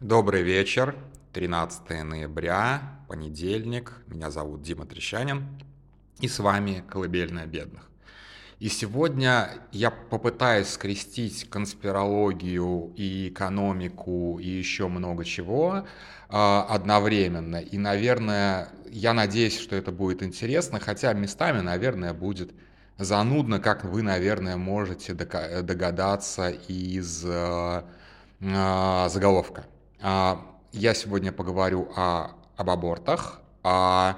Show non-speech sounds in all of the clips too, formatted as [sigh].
Добрый вечер, 13 ноября, понедельник. Меня зовут Дима Трещанин, и с вами «Колыбельная бедных». И сегодня я попытаюсь скрестить конспирологию и экономику и еще много чего э, одновременно. И, наверное, я надеюсь, что это будет интересно, хотя местами, наверное, будет занудно, как вы, наверное, можете догадаться из э, э, заголовка. Я сегодня поговорю о, об абортах, о,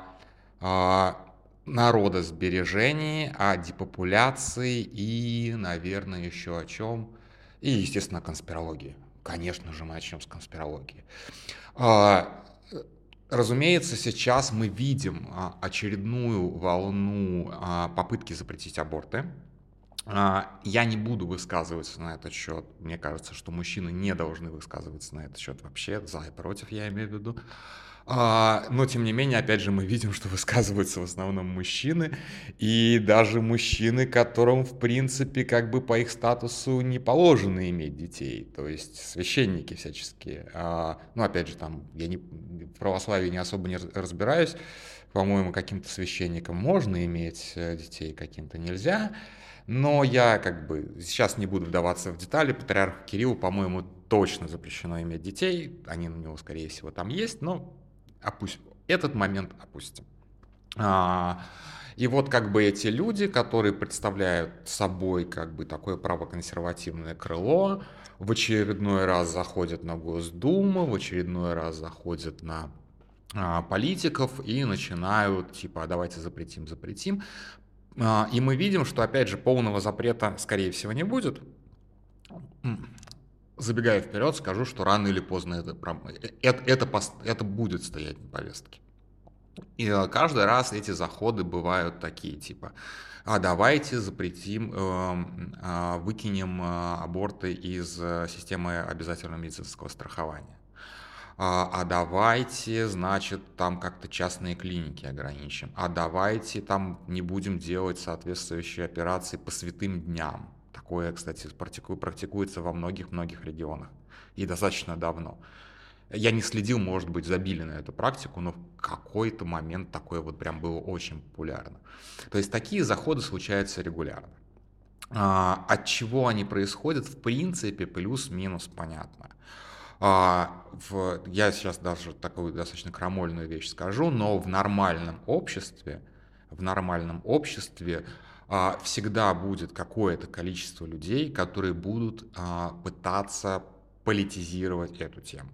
о народосбережении, о депопуляции и, наверное, еще о чем. И, естественно, о конспирологии. Конечно же, мы начнем с конспирологии. Разумеется, сейчас мы видим а, очередную волну а, попытки запретить аборты. А, я не буду высказываться на этот счет. Мне кажется, что мужчины не должны высказываться на этот счет вообще, за и против, я имею в виду. А, но, тем не менее, опять же, мы видим, что [laughs] высказываются в основном мужчины, и даже мужчины, которым, в принципе, как бы по их статусу не положено иметь детей, то есть священники всяческие. А, ну, опять же, там, я не, в православии не особо не разбираюсь, по-моему, каким-то священникам можно иметь э, детей, каким-то нельзя. Но я как бы сейчас не буду вдаваться в детали. Патриарху Кириллу, по-моему, точно запрещено иметь детей. Они у него, скорее всего, там есть, но опустим. Этот момент опустим. А, и вот как бы эти люди, которые представляют собой как бы такое правоконсервативное крыло, в очередной раз заходят на Госдуму, в очередной раз заходят на а, политиков и начинают типа «А давайте запретим, запретим. А, и мы видим, что, опять же, полного запрета, скорее всего, не будет. Забегая вперед, скажу, что рано или поздно это, это, это, это будет стоять на повестке. И а, каждый раз эти заходы бывают такие, типа, а давайте запретим, эм, а, выкинем аборты из э, системы обязательного медицинского страхования. А, а давайте, значит, там как-то частные клиники ограничим, а давайте там не будем делать соответствующие операции по святым дням. Такое, кстати, практикуется во многих-многих регионах и достаточно давно. Я не следил, может быть, забили на эту практику, но в какой-то момент такое вот прям было очень популярно. То есть такие заходы случаются регулярно. А, от чего они происходят, в принципе, плюс-минус понятно. А, в, я сейчас даже такую достаточно крамольную вещь скажу, но в нормальном обществе, в нормальном обществе а, всегда будет какое-то количество людей, которые будут а, пытаться политизировать эту тему.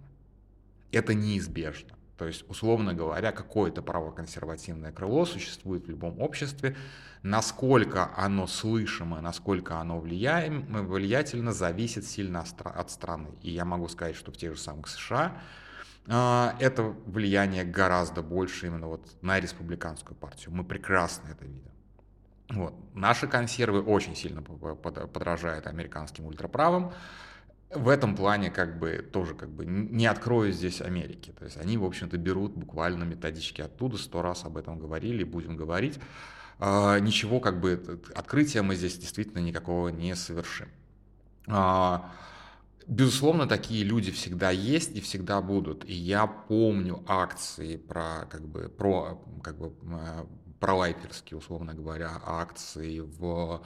Это неизбежно. То есть, условно говоря, какое-то правоконсервативное крыло существует в любом обществе. Насколько оно слышимо, насколько оно влияем, влиятельно, зависит сильно от страны. И я могу сказать, что в тех же самых США а, это влияние гораздо больше именно вот на республиканскую партию. Мы прекрасно это видим. Вот. Наши консервы очень сильно подражают американским ультраправым в этом плане как бы тоже как бы не открою здесь Америки. То есть они, в общем-то, берут буквально методички оттуда, сто раз об этом говорили, будем говорить. А, ничего как бы открытия мы здесь действительно никакого не совершим. А, безусловно, такие люди всегда есть и всегда будут. И я помню акции про, как бы, про, как бы, а, про лайферские, условно говоря, акции в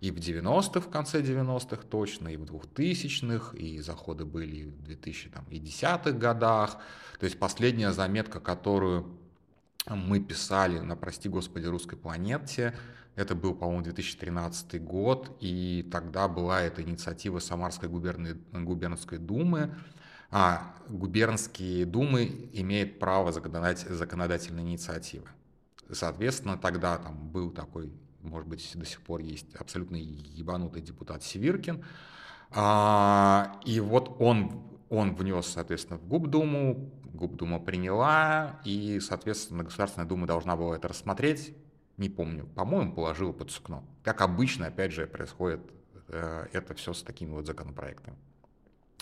и в 90-х, в конце 90-х точно, и в 2000-х, и заходы были и в 2010-х годах. То есть последняя заметка, которую мы писали на, прости господи, русской планете, это был, по-моему, 2013 год, и тогда была эта инициатива Самарской губерны, губернской думы. А губернские думы имеют право законодать, законодательной инициативы. Соответственно, тогда там был такой может быть, до сих пор есть абсолютно ебанутый депутат Северкин. А, и вот он, он внес, соответственно, в Губдуму, Губдума приняла, и, соответственно, Государственная Дума должна была это рассмотреть. Не помню, по-моему, положила под сукно. Как обычно, опять же, происходит э, это все с такими вот законопроектами.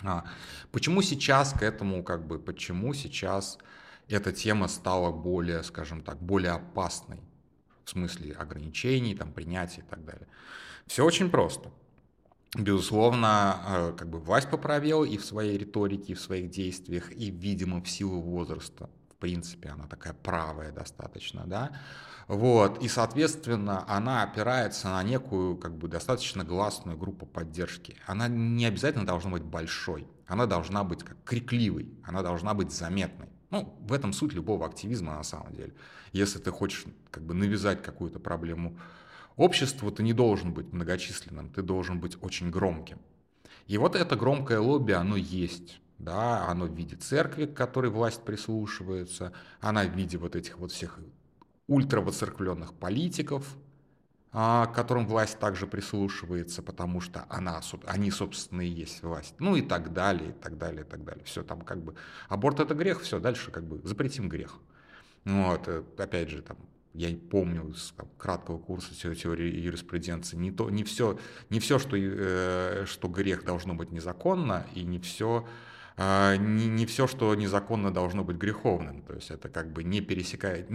А, почему сейчас к этому, как бы, почему сейчас эта тема стала более, скажем так, более опасной? В смысле ограничений, там, принятия и так далее. Все очень просто. безусловно, э, как бы власть поправила и в своей риторике, и в своих действиях, и, видимо, в силу возраста. В принципе, она такая правая достаточно, да. Вот, и, соответственно, она опирается на некую, как бы, достаточно гласную группу поддержки. Она не обязательно должна быть большой, она должна быть как крикливой, она должна быть заметной. Ну, в этом суть любого активизма на самом деле. Если ты хочешь как бы навязать какую-то проблему обществу, ты не должен быть многочисленным, ты должен быть очень громким. И вот это громкое лобби, оно есть. Да, оно в виде церкви, к которой власть прислушивается, она в виде вот этих вот всех ультравоцерквленных политиков, к которым власть также прислушивается, потому что она, они, собственно, и есть власть. Ну и так далее, и так далее, и так далее. Все там как бы... Аборт это грех, все, дальше как бы запретим грех. Вот, э, опять же, там, я помню из там, краткого курса теории юриспруденции, не, то, не все, не все что, э, что грех должно быть незаконно, и не все, э, не, не все, что незаконно должно быть греховным. То есть это как бы не пересекает,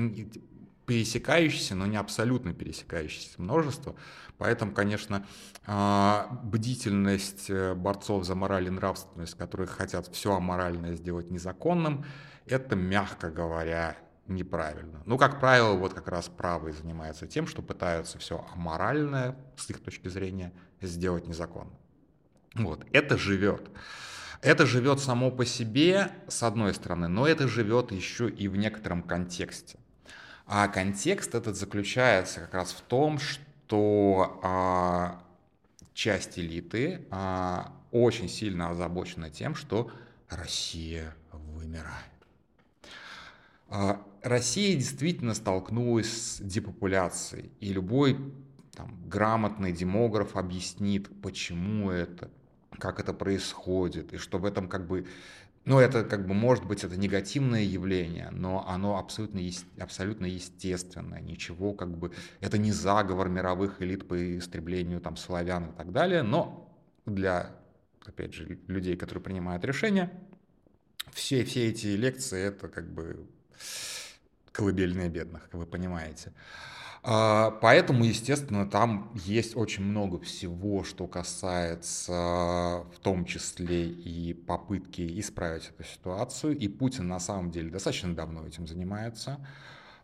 пересекающиеся, но не абсолютно пересекающиеся множество. Поэтому, конечно, а, бдительность э, борцов за мораль и нравственность, которые хотят все аморальное сделать незаконным, это, мягко говоря, неправильно. Ну, как правило, вот как раз правые занимаются тем, что пытаются все аморальное, с их точки зрения, сделать незаконно. Вот, это живет. Это живет само по себе, с одной стороны, но это живет еще и в некотором контексте. А контекст этот заключается как раз в том, что а, часть элиты а, очень сильно озабочена тем, что Россия вымирает. А, Россия действительно столкнулась с депопуляцией, и любой там, грамотный демограф объяснит, почему это, как это происходит, и что в этом как бы ну, это как бы может быть это негативное явление, но оно абсолютно, абсолютно естественное. Ничего как бы... Это не заговор мировых элит по истреблению там славян и так далее, но для, опять же, людей, которые принимают решения, все, все эти лекции это как бы колыбельные бедных, как вы понимаете. А, поэтому, естественно, там есть очень много всего, что касается в том числе и попытки исправить эту ситуацию. И Путин на самом деле достаточно давно этим занимается.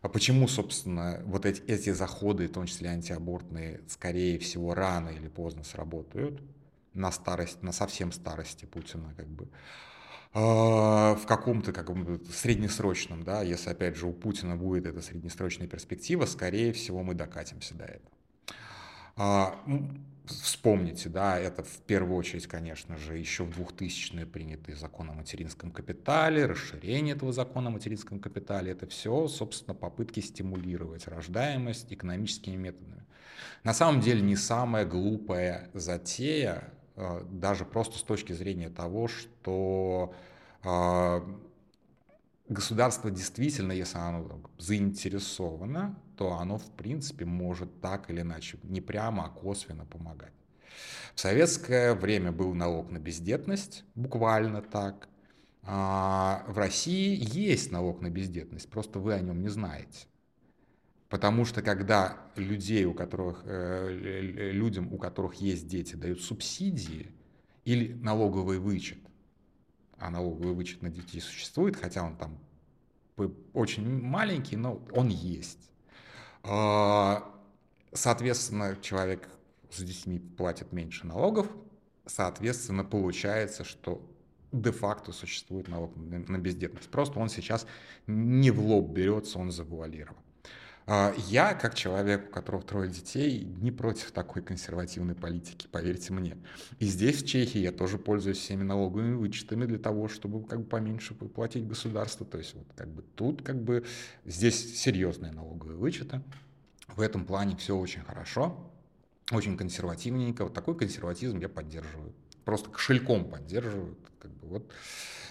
А почему, собственно, вот эти, эти заходы, в том числе антиабортные, скорее всего, рано или поздно сработают на старость, на совсем старости Путина, как бы. А, в каком-то каком среднесрочном, да, если опять же у Путина будет эта среднесрочная перспектива, скорее всего мы докатимся до этого. А, вспомните, да, это в первую очередь, конечно же, еще в 2000-е принятый закон о материнском капитале, расширение этого закона о материнском капитале, это все, собственно, попытки стимулировать рождаемость экономическими методами. На самом деле не самая глупая затея, даже просто с точки зрения того, что а, государство действительно, если оно заинтересовано, то оно, в принципе, может так или иначе, не прямо, а косвенно помогать. В советское время был налог на бездетность, буквально так. А в России есть налог на бездетность, просто вы о нем не знаете. Потому что когда людей, у которых, э, людям, у которых есть дети, дают субсидии или налоговый вычет, а налоговый вычет на детей существует, хотя он там очень маленький, но он есть. А, соответственно, человек с детьми платит меньше налогов, соответственно, получается, что де-факто существует налог на бездетность. Просто он сейчас не в лоб берется, он завуалирован. А, я, как человек, у которого трое детей, не против такой консервативной политики, поверьте мне. И здесь, в Чехии, я тоже пользуюсь всеми налоговыми вычетами для того, чтобы как бы поменьше платить государство. То есть вот как бы тут как бы здесь серьезные налоговые вычеты. В этом плане все очень хорошо, очень консервативненько. Вот такой консерватизм я поддерживаю. Просто кошельком поддерживаю. Как бы вот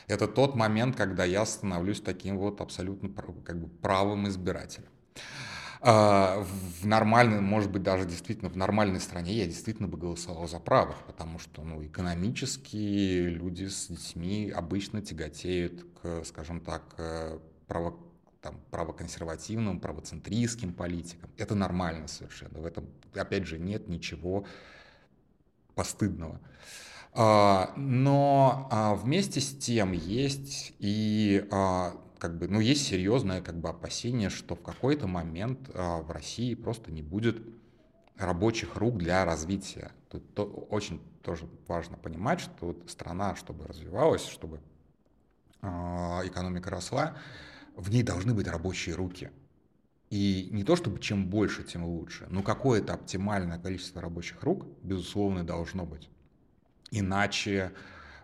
это тот момент, когда я становлюсь таким вот абсолютно как бы правым избирателем. А, в нормальной, может быть, даже действительно в нормальной стране я действительно бы голосовал за правых, потому что ну, экономически люди с детьми обычно тяготеют к, скажем так, право, там, правоконсервативным, правоцентристским политикам. Это нормально совершенно. В этом, опять же, нет ничего постыдного. А, но а, вместе с тем есть и как бы, ну, есть серьезное как бы опасение, что в какой-то момент в России просто не будет рабочих рук для развития. Тут то, очень тоже важно понимать, что вот страна, чтобы развивалась, чтобы экономика росла, в ней должны быть рабочие руки. И не то чтобы чем больше, тем лучше, но какое-то оптимальное количество рабочих рук, безусловно, должно быть. Иначе,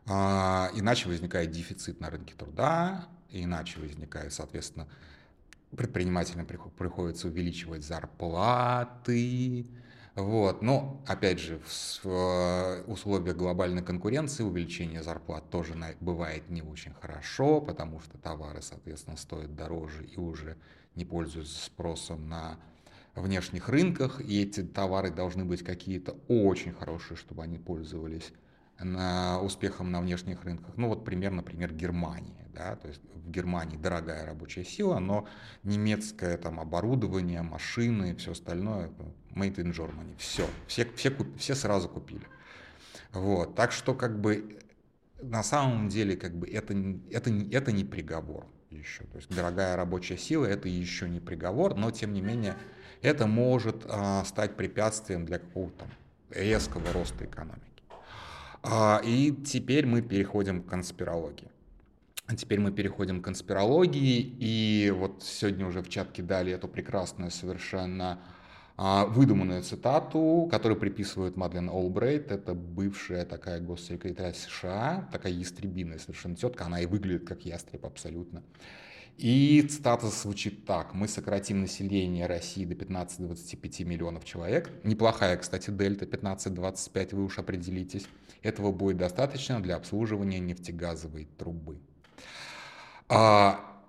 э, иначе возникает дефицит на рынке труда, иначе возникает, соответственно, предпринимателям приходится увеличивать зарплаты. Вот. Но, опять же, в условиях глобальной конкуренции увеличение зарплат тоже бывает не очень хорошо, потому что товары, соответственно, стоят дороже и уже не пользуются спросом на внешних рынках, и эти товары должны быть какие-то очень хорошие, чтобы они пользовались на успехом на внешних рынках. Ну вот пример, например, Германия. Да? То есть в Германии дорогая рабочая сила, но немецкое там оборудование, машины и все остальное made in Germany. Все, все, все, все сразу купили. Вот. Так что как бы на самом деле как бы это, это, это не приговор еще. То есть дорогая рабочая сила это еще не приговор, но тем не менее это может а, стать препятствием для какого-то резкого роста экономики. А, и теперь мы переходим к конспирологии. Теперь мы переходим к конспирологии, и вот сегодня уже в чат кидали эту прекрасную совершенно а, выдуманную цитату, которую приписывают Мадлен Олбрейт. Это бывшая такая госсекретарь США, такая ястребиная совершенно тетка, она и выглядит как ястреб абсолютно. И цитата звучит так. Мы сократим население России до 15-25 миллионов человек. Неплохая, кстати, дельта 15-25, вы уж определитесь. Этого будет достаточно для обслуживания нефтегазовой трубы. А,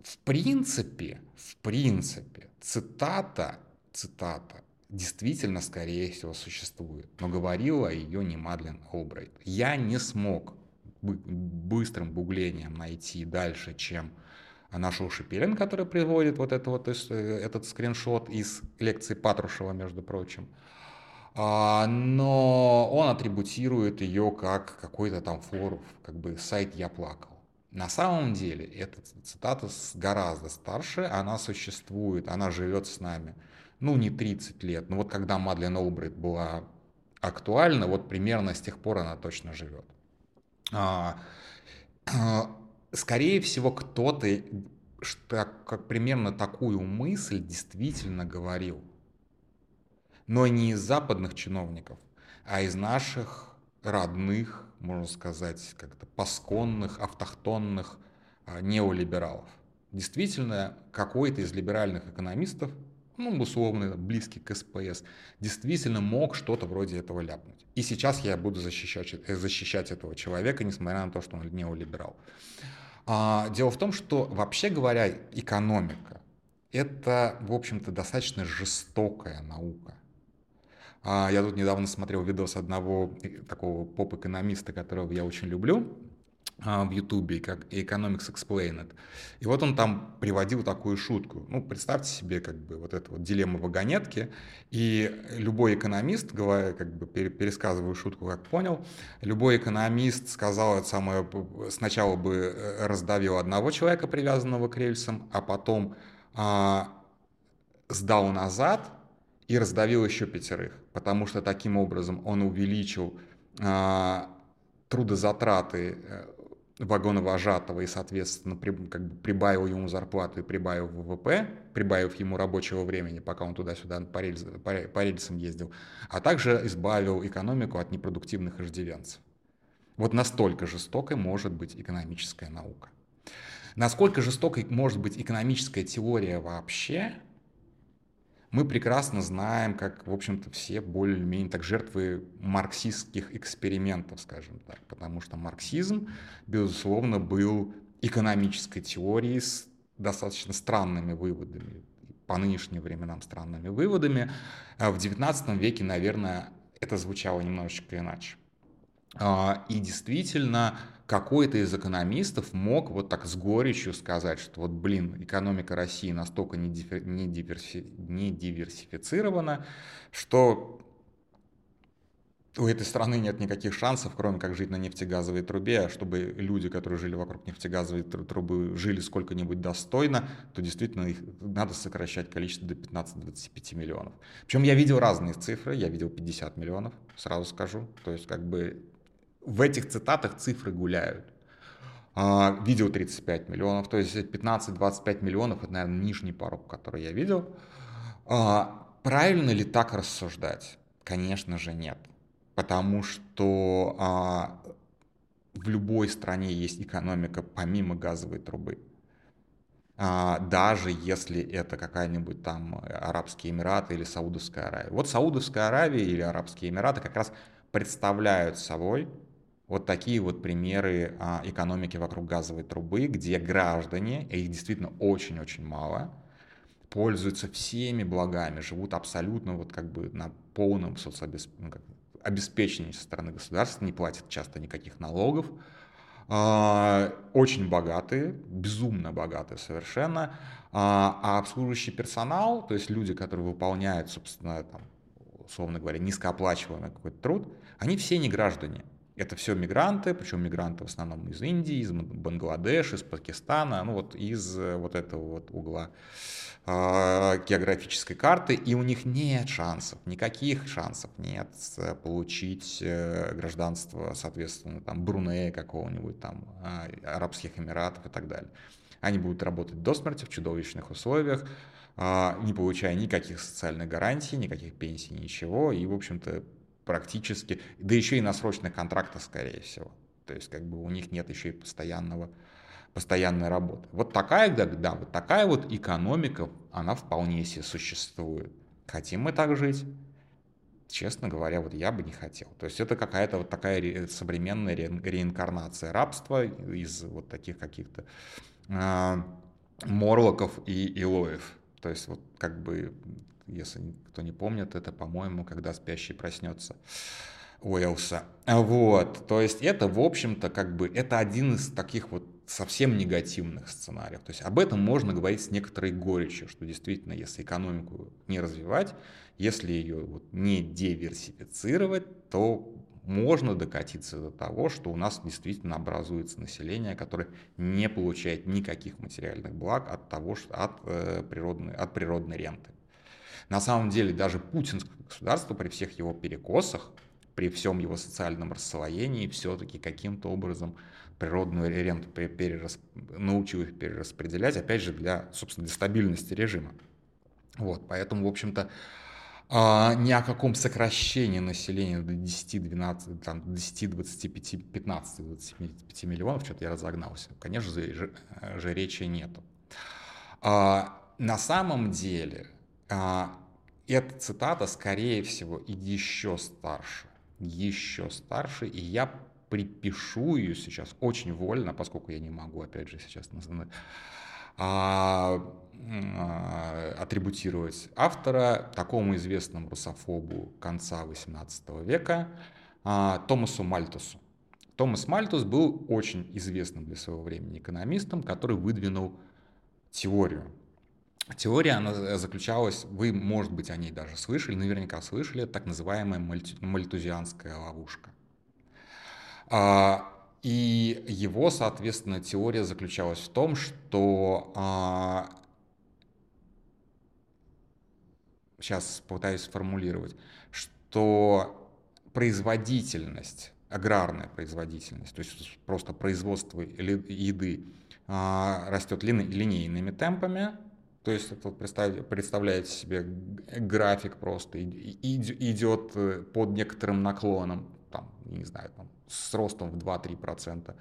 в принципе, в принципе, цитата, цитата действительно, скорее всего, существует. Но говорила ее не Мадлен Олбрайт. Я не смог быстрым гуглением найти дальше, чем нашел Шипилин, который приводит вот это вот, этот скриншот из лекции Патрушева, между прочим. А, но он атрибутирует ее как какой-то там форум, как бы сайт «Я плакал». На самом деле эта цитата гораздо старше, она существует, она живет с нами. Ну, не 30 лет, но вот когда Мадлен Олбрайт была актуальна, вот примерно с тех пор она точно живет. А, а, скорее всего, кто-то что, как примерно такую мысль действительно говорил. Но не из западных чиновников, а из наших родных, можно сказать, как-то пасконных, автохтонных а, неолибералов. Действительно, какой-то из либеральных экономистов ну, условно, близкий к СПС, действительно мог что-то вроде этого ляпнуть. И сейчас я буду защищать, э, защищать этого человека, несмотря на то, что он неолиберал. А, дело в том, что, вообще говоря, экономика – это, в общем-то, достаточно жестокая наука. А, я тут недавно смотрел видос одного э, такого поп-экономиста, которого я очень люблю, в Ютубе, как Economics Explained. И вот он там приводил такую шутку. Ну, представьте себе как бы вот эту вот дилемму вагонетки, и любой экономист, говоря, как бы пересказываю шутку, как понял, любой экономист сказал это самое, сначала бы э, раздавил одного человека, привязанного к рельсам, а потом а, сдал назад и раздавил еще пятерых, потому что таким образом он увеличил а, трудозатраты э, вагоновожатого и, соответственно, при, как бы прибавил ему зарплату и прибавил ВВП, прибавив ему рабочего времени, пока он туда-сюда по, рельс, по, по рельсам ездил, а также избавил экономику от непродуктивных иждивенцев. Вот настолько жестокой может быть экономическая наука. Насколько жестокой может быть экономическая теория вообще, мы прекрасно знаем, как, в общем-то, все более-менее так жертвы марксистских экспериментов, скажем так, потому что марксизм, безусловно, был экономической теорией с достаточно странными выводами, по нынешним временам странными выводами. А в XIX веке, наверное, это звучало немножечко иначе. А, и действительно, какой-то из экономистов мог вот так с горечью сказать, что вот, блин, экономика России настолько не, не, диверси, не диверсифицирована, что у этой страны нет никаких шансов, кроме как жить на нефтегазовой трубе, а чтобы люди, которые жили вокруг нефтегазовой трубы, жили сколько-нибудь достойно, то действительно их надо сокращать количество до 15-25 миллионов. Причем я видел разные цифры, я видел 50 миллионов, сразу скажу. То есть как бы в этих цитатах цифры гуляют. А, видел 35 миллионов, то есть 15-25 миллионов, это, наверное, нижний порог, который я видел. А, правильно ли так рассуждать? Конечно же нет потому что а, в любой стране есть экономика помимо газовой трубы. Даже если это какая-нибудь там Арабские Эмираты или Саудовская Аравия. Вот Саудовская Аравия или Арабские Эмираты как раз представляют собой вот такие вот примеры а, экономики вокруг газовой трубы, где граждане, их действительно очень-очень мало, пользуются всеми благами, живут абсолютно вот как бы на полном соцобеспечении, ну, со стороны государства, не платят часто никаких налогов, а, очень богатые, безумно богатые совершенно, а, а обслуживающий персонал, то есть люди, которые выполняют, собственно, там, условно говоря, низкооплачиваемый какой-то труд, они все не граждане. Это все мигранты, причем мигранты в основном из Индии, из Бангладеш, из Пакистана, ну вот из э, вот этого вот угла. А, географической карты, и у них нет шансов, никаких шансов нет получить э, гражданство, соответственно, там, Брунея какого-нибудь, там, а, Арабских Эмиратов и так далее. Они будут работать до смерти в чудовищных условиях, а, не получая никаких социальных гарантий, никаких пенсий, ничего, и, в общем-то, практически, да еще и на срочных контрактах, скорее всего. То есть, как бы у них нет еще и постоянного постоянной работы. Вот такая, да, да, вот такая вот экономика, она вполне себе существует. Хотим мы так жить? Честно говоря, вот я бы не хотел. То есть это какая-то вот такая ре- современная ре- реинкарнация рабства из вот таких каких-то э, морлоков и илоев. То есть вот как бы, если кто не помнит, это, по-моему, когда спящий проснется. Уэлса. Вот, то есть это, в общем-то, как бы, это один из таких вот совсем негативных сценариев. То есть об этом можно говорить с некоторой горечью, что действительно, если экономику не развивать, если ее вот не диверсифицировать, то можно докатиться до того, что у нас действительно образуется население, которое не получает никаких материальных благ от того, что от, э, природной, от природной ренты. На самом деле даже путинское государство при всех его перекосах, при всем его социальном расслоении все-таки каким-то образом природную ренту перерас... научил их перераспределять, опять же, для, собственно, для стабильности режима. Вот, поэтому, в общем-то, а, ни о каком сокращении населения до 10, 12, там, 10, 25, 15, 25 миллионов, что-то я разогнался, конечно же, же речи нету. А, на самом деле, эта цитата, скорее всего, еще старше, еще старше, и я припишу ее сейчас очень вольно, поскольку я не могу, опять же, сейчас а, а, атрибутировать автора, такому известному русофобу конца XVIII века, а, Томасу Мальтусу. Томас Мальтус был очень известным для своего времени экономистом, который выдвинул теорию. Теория, она заключалась, вы, может быть, о ней даже слышали, наверняка слышали, так называемая мальтузианская ловушка. А, и его, соответственно, теория заключалась в том, что сейчас а, пытаюсь сформулировать, что производительность, аграрная производительность, то есть просто производство еды а, растет линейными темпами, то есть это вот представляете, себе график просто идет э, под некоторым наклоном, там, не знаю, там, с ростом в 2-3%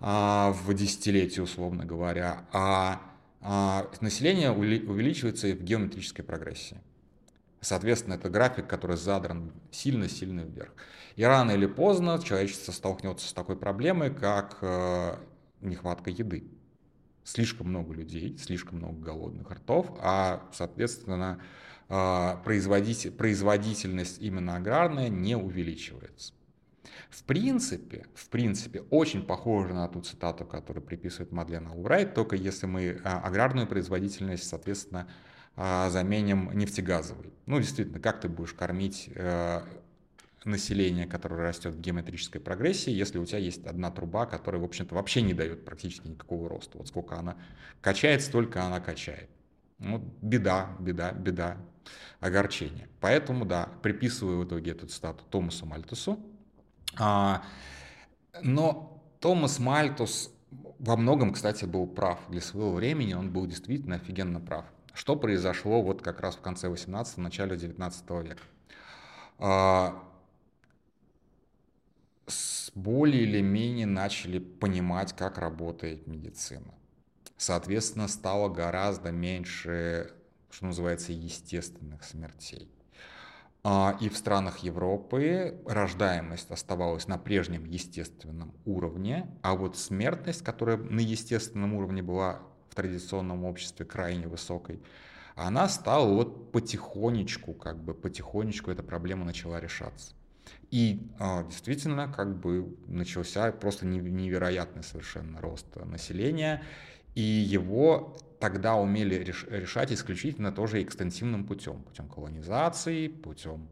а, в десятилетие, условно говоря, а, а население увеличивается в геометрической прогрессии. Соответственно, это график, который задран сильно-сильно вверх. И рано или поздно человечество столкнется с такой проблемой, как э, нехватка еды. Слишком много людей, слишком много голодных ртов, а, соответственно, э, производительность именно аграрная не увеличивается. В принципе, в принципе, очень похоже на ту цитату, которую приписывает Мадлен Албрайт, только если мы а, аграрную производительность, соответственно, а, заменим нефтегазовой. Ну, действительно, как ты будешь кормить население, которое растет в геометрической прогрессии, если у тебя есть одна труба, которая, в общем-то, вообще не дает практически никакого роста. Вот сколько она качает, столько она качает. Ну, беда, беда, беда, огорчение. Поэтому, да, приписываю в итоге эту цитату Томасу Мальтусу. А, но Томас Мальтус во многом, кстати, был прав для своего времени, он был действительно офигенно прав. Что произошло вот как раз в конце 18 начале 19 века? Более или менее начали понимать, как работает медицина. Соответственно, стало гораздо меньше, что называется, естественных смертей. А, и в странах Европы рождаемость оставалась на прежнем естественном уровне, а вот смертность, которая на естественном уровне была в традиционном обществе крайне высокой, она стала вот потихонечку, как бы потихонечку эта проблема начала решаться. И а, действительно, как бы начался просто невероятный совершенно рост населения, и его тогда умели решать исключительно тоже экстенсивным путем, путем колонизации, путем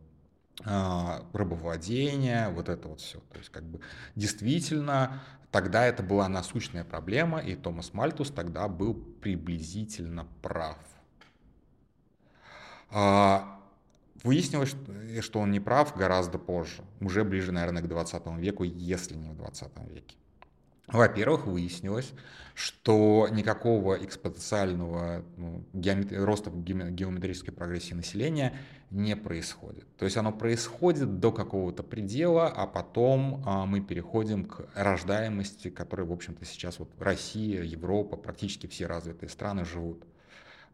а, рабовладения, вот это вот все. То есть как бы действительно тогда это была насущная проблема, и Томас Мальтус тогда был приблизительно прав. Выяснилось, что он не прав гораздо позже, уже ближе, наверное, к 20 веку, если не в 20 веке. Во-первых, выяснилось, что никакого экспоненциального ну, геометри... роста геометрической прогрессии населения не происходит. То есть оно происходит до какого-то предела, а потом а, мы переходим к рождаемости, которой, в общем-то, сейчас вот Россия, Европа, практически все развитые страны живут,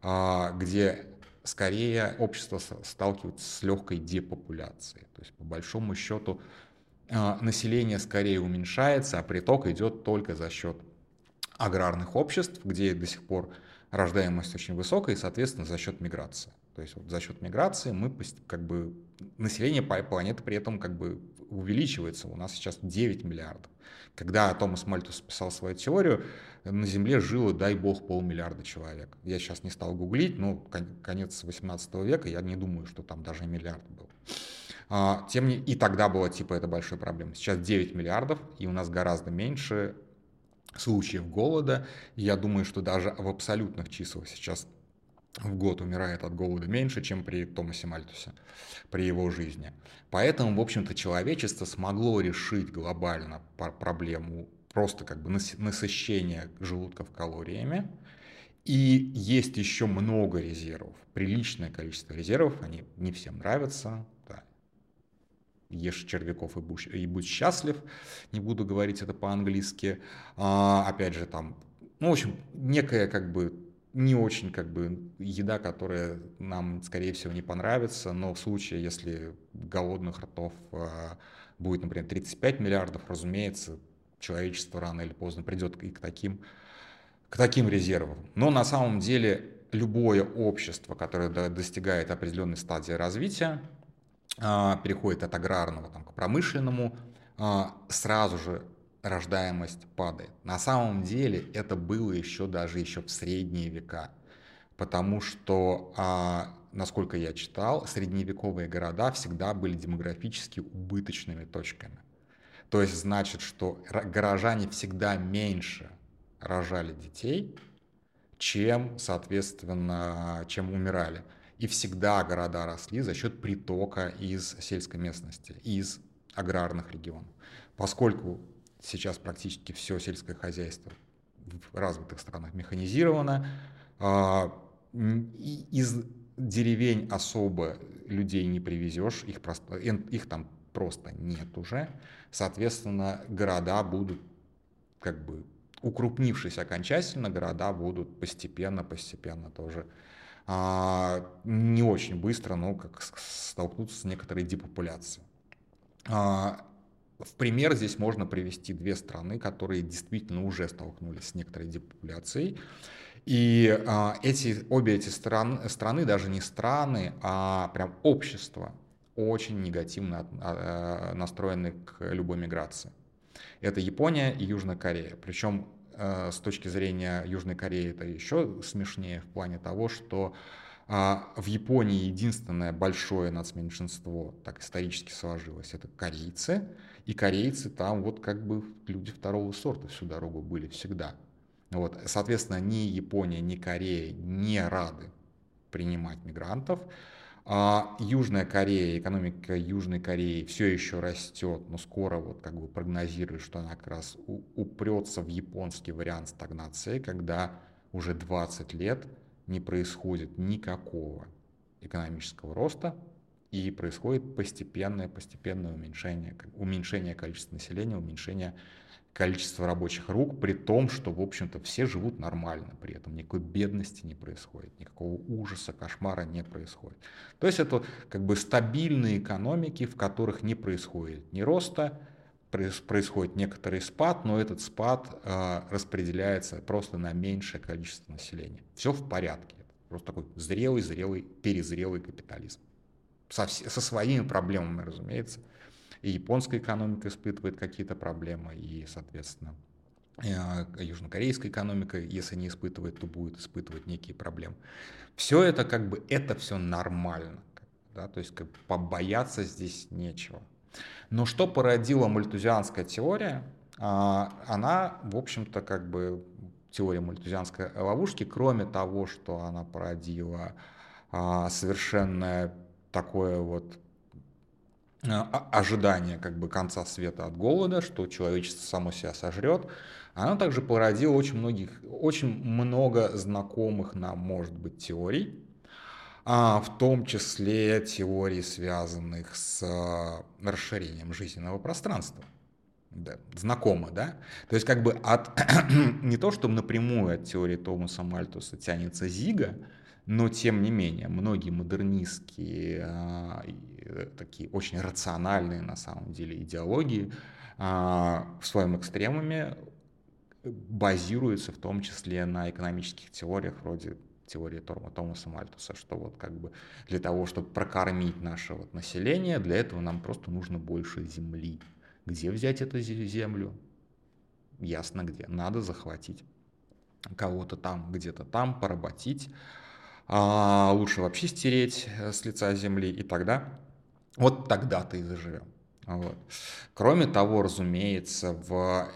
а, где скорее общество сталкивается с легкой депопуляцией. То есть, по большому счету, а, население скорее уменьшается, а приток идет только за счет аграрных обществ, где до сих пор рождаемость очень высокая, и, соответственно, за счет миграции. То есть вот за счет миграции мы как бы население планеты при этом как бы увеличивается. У нас сейчас 9 миллиардов. Когда Томас Мальтус писал свою теорию, на Земле жило, дай бог, полмиллиарда человек. Я сейчас не стал гуглить, но конец 18 века, я не думаю, что там даже миллиард был. А, тем не и тогда было типа это большой проблемой. Сейчас 9 миллиардов, и у нас гораздо меньше случаев голода. Я думаю, что даже в абсолютных числах сейчас в год умирает от голода меньше, чем при Томасе Мальтусе, при его жизни. Поэтому, в общем-то, человечество смогло решить глобально проблему просто как бы насыщения желудков калориями. И есть еще много резервов, приличное количество резервов, они не всем нравятся. Ешь червяков и будь, и будь счастлив, не буду говорить это по-английски. А, опять же, там, ну, в общем, некая как бы не очень как бы еда, которая нам, скорее всего, не понравится, но в случае, если голодных ртов а, будет, например, 35 миллиардов, разумеется, человечество рано или поздно придет и к таким, к таким резервам. Но на самом деле любое общество, которое достигает определенной стадии развития, а, переходит от аграрного там, к промышленному, а, сразу же рождаемость падает. На самом деле это было еще даже еще в средние века, потому что, а, насколько я читал, средневековые города всегда были демографически убыточными точками. То есть значит, что горожане всегда меньше рожали детей, чем, соответственно, чем умирали. И всегда города росли за счет притока из сельской местности, из аграрных регионов. Поскольку сейчас практически все сельское хозяйство в развитых странах механизировано, а, из деревень особо людей не привезешь, их, просто, их там просто нет уже. Соответственно, города будут как бы укрупнившись окончательно, города будут постепенно-постепенно тоже а, не очень быстро, но как столкнуться с некоторой депопуляцией. А, в пример здесь можно привести две страны, которые действительно уже столкнулись с некоторой депопуляцией. И а, эти, обе эти стран, страны, даже не страны, а прям общество, очень негативно а, настроены к любой миграции. Это Япония и Южная Корея. Причем э, с точки зрения Южной Кореи это еще смешнее в плане того, что А в Японии единственное большое нацменьшинство, так исторически сложилось, это корейцы. И корейцы там вот как бы люди второго сорта всю дорогу были всегда. Вот, соответственно, ни Япония, ни Корея не рады принимать мигрантов. А Южная Корея, экономика Южной Кореи все еще растет, но скоро вот как бы прогнозируют, что она как раз упрется в японский вариант стагнации, когда уже 20 лет не происходит никакого экономического роста, и происходит постепенное, постепенное уменьшение, уменьшение количества населения, уменьшение количества рабочих рук, при том, что, в общем-то, все живут нормально, при этом никакой бедности не происходит, никакого ужаса, кошмара не происходит. То есть это как бы стабильные экономики, в которых не происходит ни роста, происходит некоторый спад, но этот спад э, распределяется просто на меньшее количество населения. Все в порядке. Просто такой зрелый, зрелый, перезрелый капитализм. Со, со своими проблемами, разумеется. И японская экономика испытывает какие-то проблемы, и, соответственно, э, южнокорейская экономика, если не испытывает, то будет испытывать некие проблемы. Все это как бы, это все нормально. Да? То есть как бы, побояться здесь нечего. Но что породила мальтузианская теория? А, она, в общем-то, как бы теория мальтузианской ловушки, кроме того, что она породила а, совершенно такое вот а, ожидание как бы конца света от голода, что человечество само себя сожрет, она также породила очень многих, очень много знакомых нам, может быть, теорий, а в том числе теорий, связанных с а, расширением жизненного пространства. Да, знакомо, да? То есть как бы от, [clears throat] не то, чтобы напрямую от теории Томаса Мальтуса тянется Зига, но тем не менее многие модернистские, а, такие очень рациональные на самом деле идеологии в своем экстремуме базируются в том числе на экономических теориях вроде теории Торма Томаса Мальтуса, что вот как бы для того, чтобы прокормить наше вот население, для этого нам просто нужно больше земли. Где взять эту землю? Ясно где. Надо захватить кого-то там, где-то там, поработить. А лучше вообще стереть э, с лица земли, и тогда, вот тогда-то и заживем. Вот. Кроме того, разумеется, в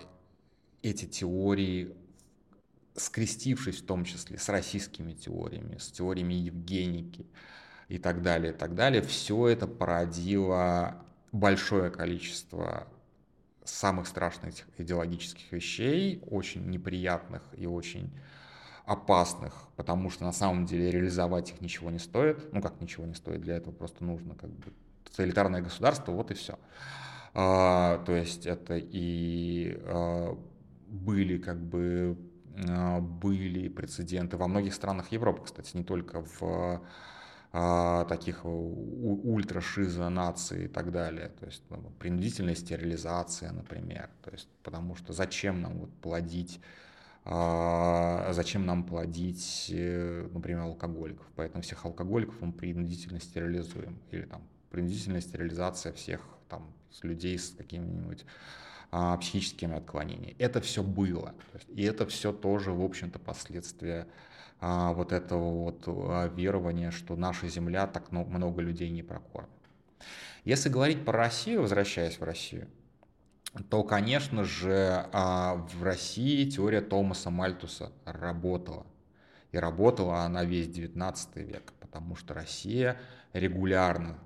эти теории скрестившись в том числе с российскими теориями, с теориями Евгеники и так далее, и так далее, все это породило большое количество самых страшных идеологических вещей, очень неприятных и очень опасных, потому что на самом деле реализовать их ничего не стоит. Ну как ничего не стоит, для этого просто нужно как бы тоталитарное государство, вот и все. А, то есть это и а, были как бы были прецеденты во многих странах Европы, кстати, не только в а, таких ультрашиза наций и так далее. То есть ну, принудительная стерилизация, например. То есть, потому что зачем нам вот плодить а, зачем нам плодить, э, например, алкоголиков. Поэтому всех алкоголиков мы принудительно стерилизуем. Или там принудительная стерилизация всех там людей с какими-нибудь а, психическими отклонениями. Это все было. И это все тоже, в общем-то, последствия а, вот этого вот а, верования, что наша Земля так много людей не прокормит. Если говорить про Россию, возвращаясь в Россию, то, конечно же, в России теория Томаса Мальтуса работала. И работала она весь 19 век, потому что Россия регулярно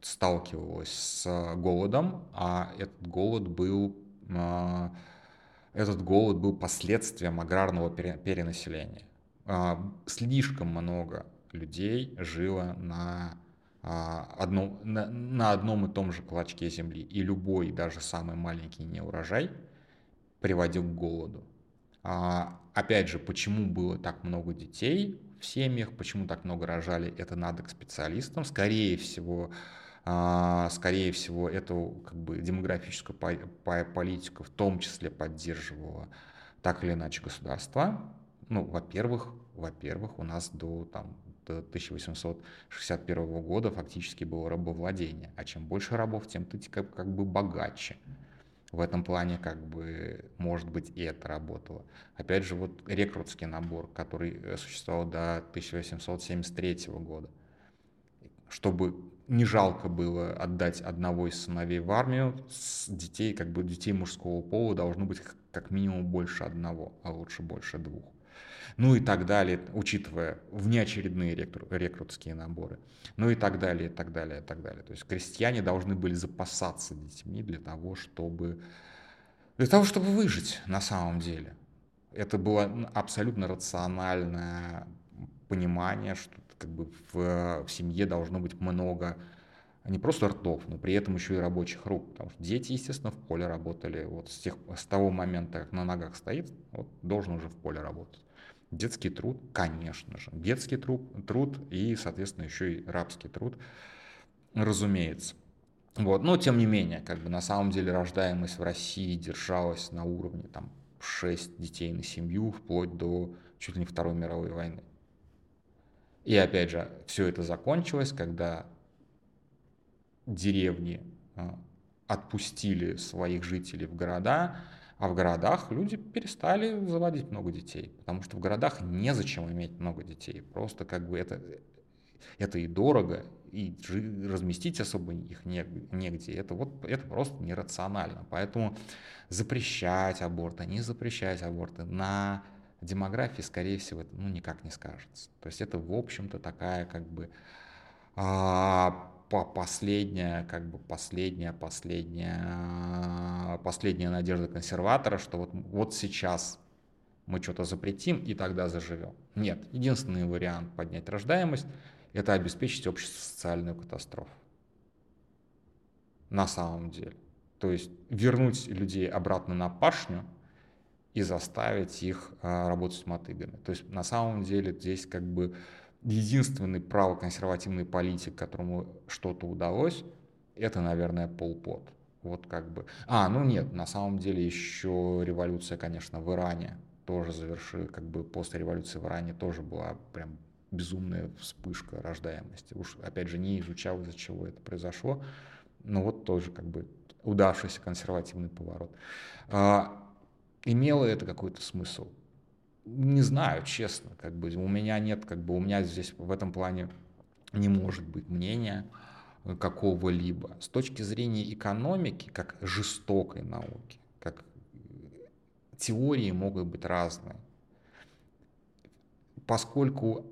сталкивалась с голодом, а этот голод был а, этот голод был последствием аграрного перенаселения. А, слишком много людей жило на, а, одном, на, на одном и том же клочке земли, и любой, даже самый маленький неурожай приводил к голоду. Опять же, почему было так много детей в семьях, почему так много рожали, это надо к специалистам. Скорее всего, а, скорее всего, эту как бы, демографическую политику в том числе поддерживало так или иначе государство. Ну, во-первых, во-первых, у нас до, там, до 1861 года фактически было рабовладение. А чем больше рабов, тем ты как, как бы богаче. В этом плане, как бы, может быть, и это работало. Опять же, вот рекрутский набор, который э, существовал до 1873 года. Чтобы не жалко было отдать одного из сыновей в армию, с детей, как бы детей мужского пола должно быть как минимум больше одного, а лучше больше двух. Ну и так далее, учитывая внеочередные рекру, рекрутские наборы. Ну и так далее, и так далее, и так далее. То есть крестьяне должны были запасаться детьми для того, чтобы, для того, чтобы выжить на самом деле. Это было абсолютно рациональное понимание, что как бы в, в семье должно быть много не просто ртов, но при этом еще и рабочих рук. Потому что дети, естественно, в поле работали. Вот с, тех, с того момента, как на ногах стоит, вот, должен уже в поле работать. Детский труд, конечно же. Детский труд, труд и, соответственно, еще и рабский труд, разумеется. Вот. Но, тем не менее, как бы на самом деле рождаемость в России держалась на уровне там, 6 детей на семью, вплоть до чуть ли не Второй мировой войны. И опять же, все это закончилось, когда деревни а, отпустили своих жителей в города, а в городах люди перестали заводить много детей, потому что в городах незачем иметь много детей. Просто как бы это, это и дорого, и разместить особо их негде. Это, вот, это просто нерационально. Поэтому запрещать аборты, не запрещать аборты на демографии, скорее всего, это ну, никак не скажется. То есть это, в общем-то, такая как бы а, последняя, как бы последняя, последняя, последняя надежда консерватора, что вот, вот сейчас мы что-то запретим и тогда заживем. Нет, единственный вариант поднять рождаемость – это обеспечить обществу социальную катастрофу. На самом деле. То есть вернуть людей обратно на пашню и заставить их а, работать с мотыгами. То есть на самом деле здесь как бы единственный правоконсервативный политик, которому что-то удалось, это, наверное, Пол Пот. Вот как бы. А, ну нет, на самом деле еще революция, конечно, в Иране тоже завершила, как бы после революции в Иране тоже была прям безумная вспышка рождаемости. Уж, опять же, не изучал, из-за чего это произошло, но вот тоже как бы удавшийся консервативный поворот. А, имело это какой-то смысл? не знаю, честно, как бы у меня нет, как бы у меня здесь в этом плане не может быть мнения какого-либо. С точки зрения экономики, как жестокой науки, как теории могут быть разные. Поскольку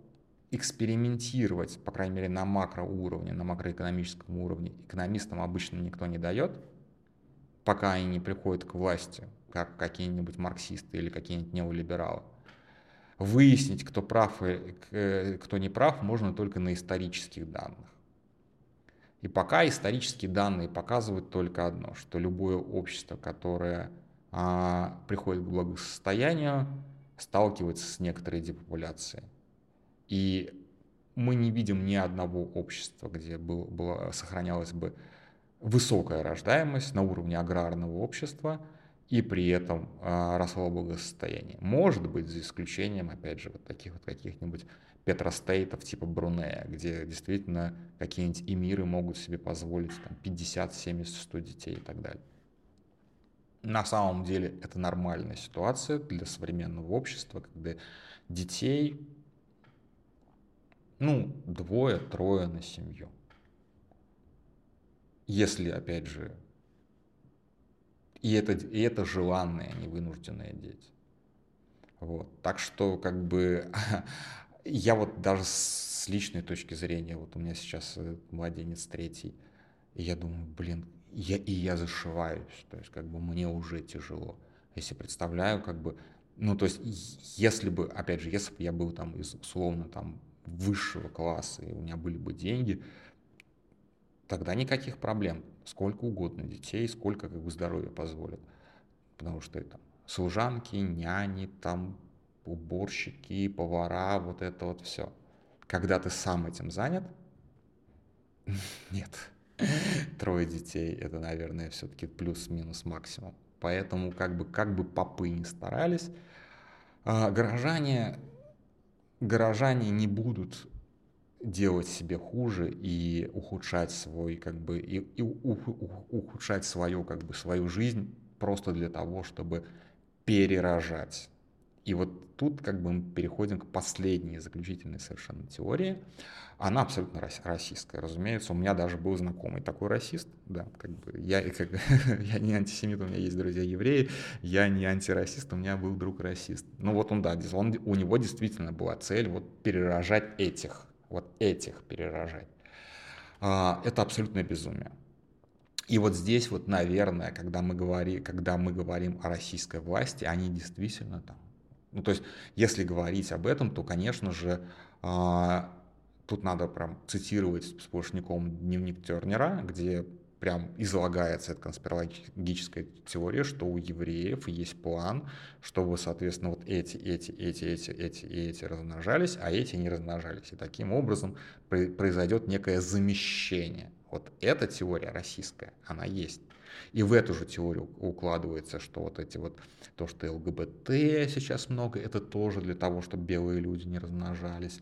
экспериментировать, по крайней мере, на макроуровне, на макроэкономическом уровне экономистам обычно никто не дает, пока они не приходят к власти, как какие-нибудь марксисты или какие-нибудь неолибералы выяснить, кто прав и э, кто не прав, можно только на исторических данных. И пока исторические данные показывают только одно, что любое общество, которое а, приходит к благосостоянию, сталкивается с некоторой депопуляцией. И мы не видим ни одного общества, где был, было, сохранялась бы высокая рождаемость на уровне аграрного общества – и при этом а, росло благосостояние. Может быть, за исключением, опять же, вот таких вот каких-нибудь петростейтов типа Брунея, где действительно какие-нибудь эмиры могут себе позволить там, 50, 70, 100 детей и так далее. На самом деле это нормальная ситуация для современного общества, когда детей, ну, двое-трое на семью. Если, опять же, и это, и это желанные, а не вынужденные дети. Вот. Так что, как бы, [laughs] я вот даже с личной точки зрения, вот у меня сейчас э, младенец третий, и я думаю, блин, я, и я зашиваюсь, то есть, как бы, мне уже тяжело. Если представляю, как бы, ну, то есть, если бы, опять же, если бы я был там из, условно, там, высшего класса, и у меня были бы деньги, тогда никаких проблем. Сколько угодно детей, сколько как бы здоровье позволит. Потому что это служанки, няни, там уборщики, повара, вот это вот все. Когда ты сам этим занят, [laughs] нет. Трое детей, это, наверное, все-таки плюс-минус максимум. Поэтому как бы, как бы попы не старались, а, горожане, горожане не будут делать себе хуже и ухудшать свой как бы и, и ухудшать свою как бы свою жизнь просто для того, чтобы перерожать. И вот тут как бы мы переходим к последней заключительной совершенно теории. Она абсолютно расистская, разумеется. У меня даже был знакомый такой расист. Да, как бы я, как, [laughs] я не антисемит, у меня есть друзья евреи, я не антирасист, у меня был друг расист. Ну вот он, да, он, у него действительно была цель вот перерожать этих, вот этих перерожать. А, это абсолютное безумие. И вот здесь вот, наверное, когда мы, говорим, когда мы говорим о российской власти, они действительно там ну, то есть, если говорить об этом, то, конечно же, а, тут надо прям цитировать Сплошняком дневник Тернера, где прям излагается эта конспирологическая теория, что у евреев есть план, чтобы, соответственно, вот эти, эти, эти, эти, эти и эти размножались, а эти не размножались. И таким образом произойдет некое замещение. Вот эта теория российская, она есть. И в эту же теорию укладывается, что вот эти вот, то, что ЛГБТ сейчас много, это тоже для того, чтобы белые люди не размножались.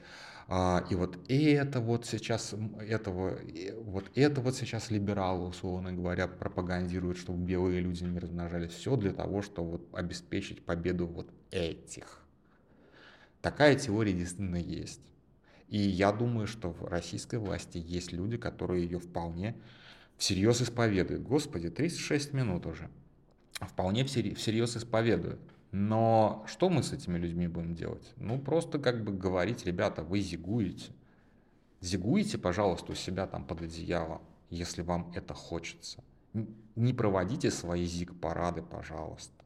А, и вот это вот сейчас, этого, вот это вот сейчас либералы, условно говоря, пропагандируют, чтобы белые люди не размножались. Все для того, чтобы вот обеспечить победу вот этих. Такая теория действительно есть. И я думаю, что в российской власти есть люди, которые ее вполне всерьез исповедуют. Господи, 36 минут уже. Вполне всерьез исповедуют. Но что мы с этими людьми будем делать? Ну, просто как бы говорить, ребята, вы зигуете. Зигуете, пожалуйста, у себя там под одеялом, если вам это хочется. Не проводите свои зиг-парады, пожалуйста.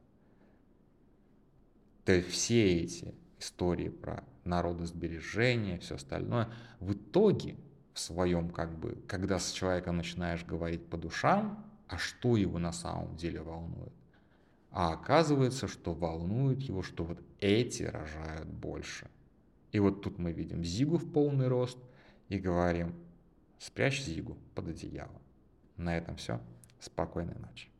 То есть все эти истории про народосбережение, все остальное, в итоге в своем, как бы, когда с человеком начинаешь говорить по душам, а что его на самом деле волнует. А оказывается, что волнует его, что вот эти рожают больше. И вот тут мы видим Зигу в полный рост и говорим, спрячь Зигу под одеяло. На этом все. Спокойной ночи.